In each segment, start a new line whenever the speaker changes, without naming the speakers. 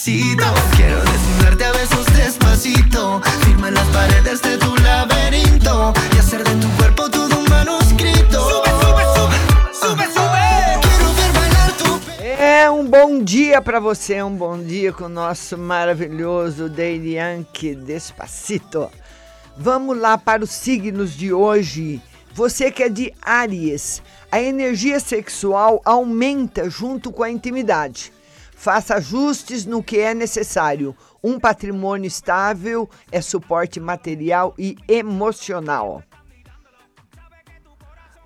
despacito. Quiero desnudarte a besos despacito. Firma en las paredes de tu laberinto y hacer de tu cuerpo todo un manuscrito. Sube, sube, sube, sube, sube. Quero ver bailar tu
É um bom dia para você, um bom dia com o nosso maravilhoso Daddy Yankee Despacito. Vamos lá para os signos de hoje. Você que é de Áries, a energia sexual aumenta junto com a intimidade. Faça ajustes no que é necessário. Um patrimônio estável é suporte material e emocional.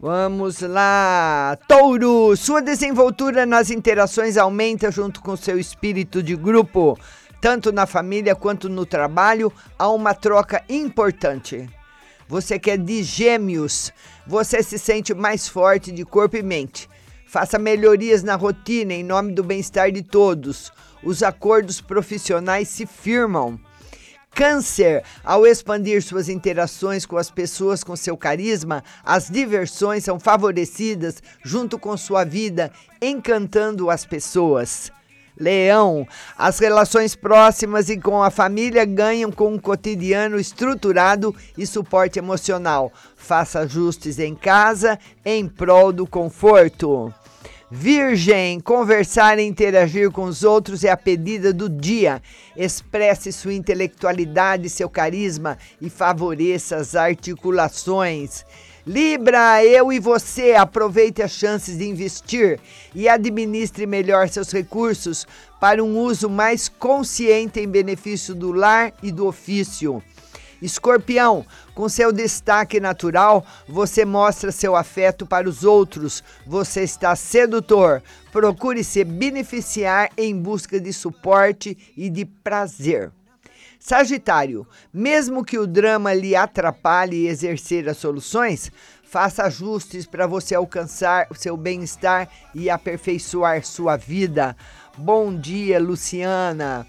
Vamos lá, Touro! Sua desenvoltura nas interações aumenta junto com seu espírito de grupo. Tanto na família quanto no trabalho, há uma troca importante. Você que é de gêmeos, você se sente mais forte de corpo e mente. Faça melhorias na rotina em nome do bem-estar de todos. Os acordos profissionais se firmam. Câncer, ao expandir suas interações com as pessoas com seu carisma, as diversões são favorecidas junto com sua vida, encantando as pessoas. Leão, as relações próximas e com a família ganham com um cotidiano estruturado e suporte emocional. Faça ajustes em casa em prol do conforto. Virgem, conversar e interagir com os outros é a pedida do dia. Expresse sua intelectualidade, seu carisma e favoreça as articulações. Libra, eu e você aproveite as chances de investir e administre melhor seus recursos para um uso mais consciente em benefício do lar e do ofício. Escorpião, com seu destaque natural, você mostra seu afeto para os outros. Você está sedutor. Procure se beneficiar em busca de suporte e de prazer. Sagitário, mesmo que o drama lhe atrapalhe exercer as soluções, faça ajustes para você alcançar o seu bem-estar e aperfeiçoar sua vida. Bom dia, Luciana.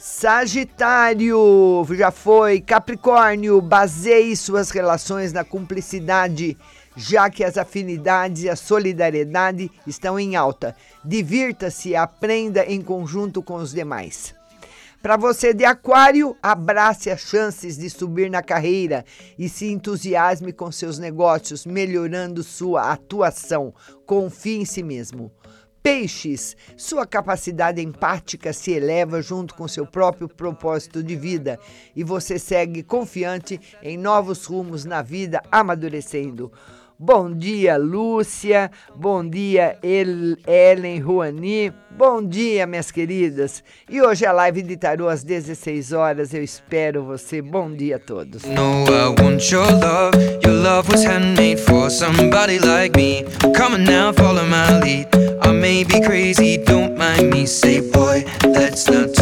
Sagitário, já foi. Capricórnio, baseie suas relações na cumplicidade, já que as afinidades e a solidariedade estão em alta. Divirta-se e aprenda em conjunto com os demais. Para você de Aquário, abrace as chances de subir na carreira e se entusiasme com seus negócios, melhorando sua atuação. Confie em si mesmo. Peixes, sua capacidade empática se eleva junto com seu próprio propósito de vida e você segue confiante em novos rumos na vida, amadurecendo. Bom dia, Lúcia. Bom dia, El Ellen Ruani. Bom dia, minhas queridas. E hoje a live de tarô às 16 horas. Eu espero você. Bom dia a todos.
No, I want your love. Your love was handmade for somebody like me. Come on now, follow my lead. may be crazy, don't mind me. Say, boy, let's not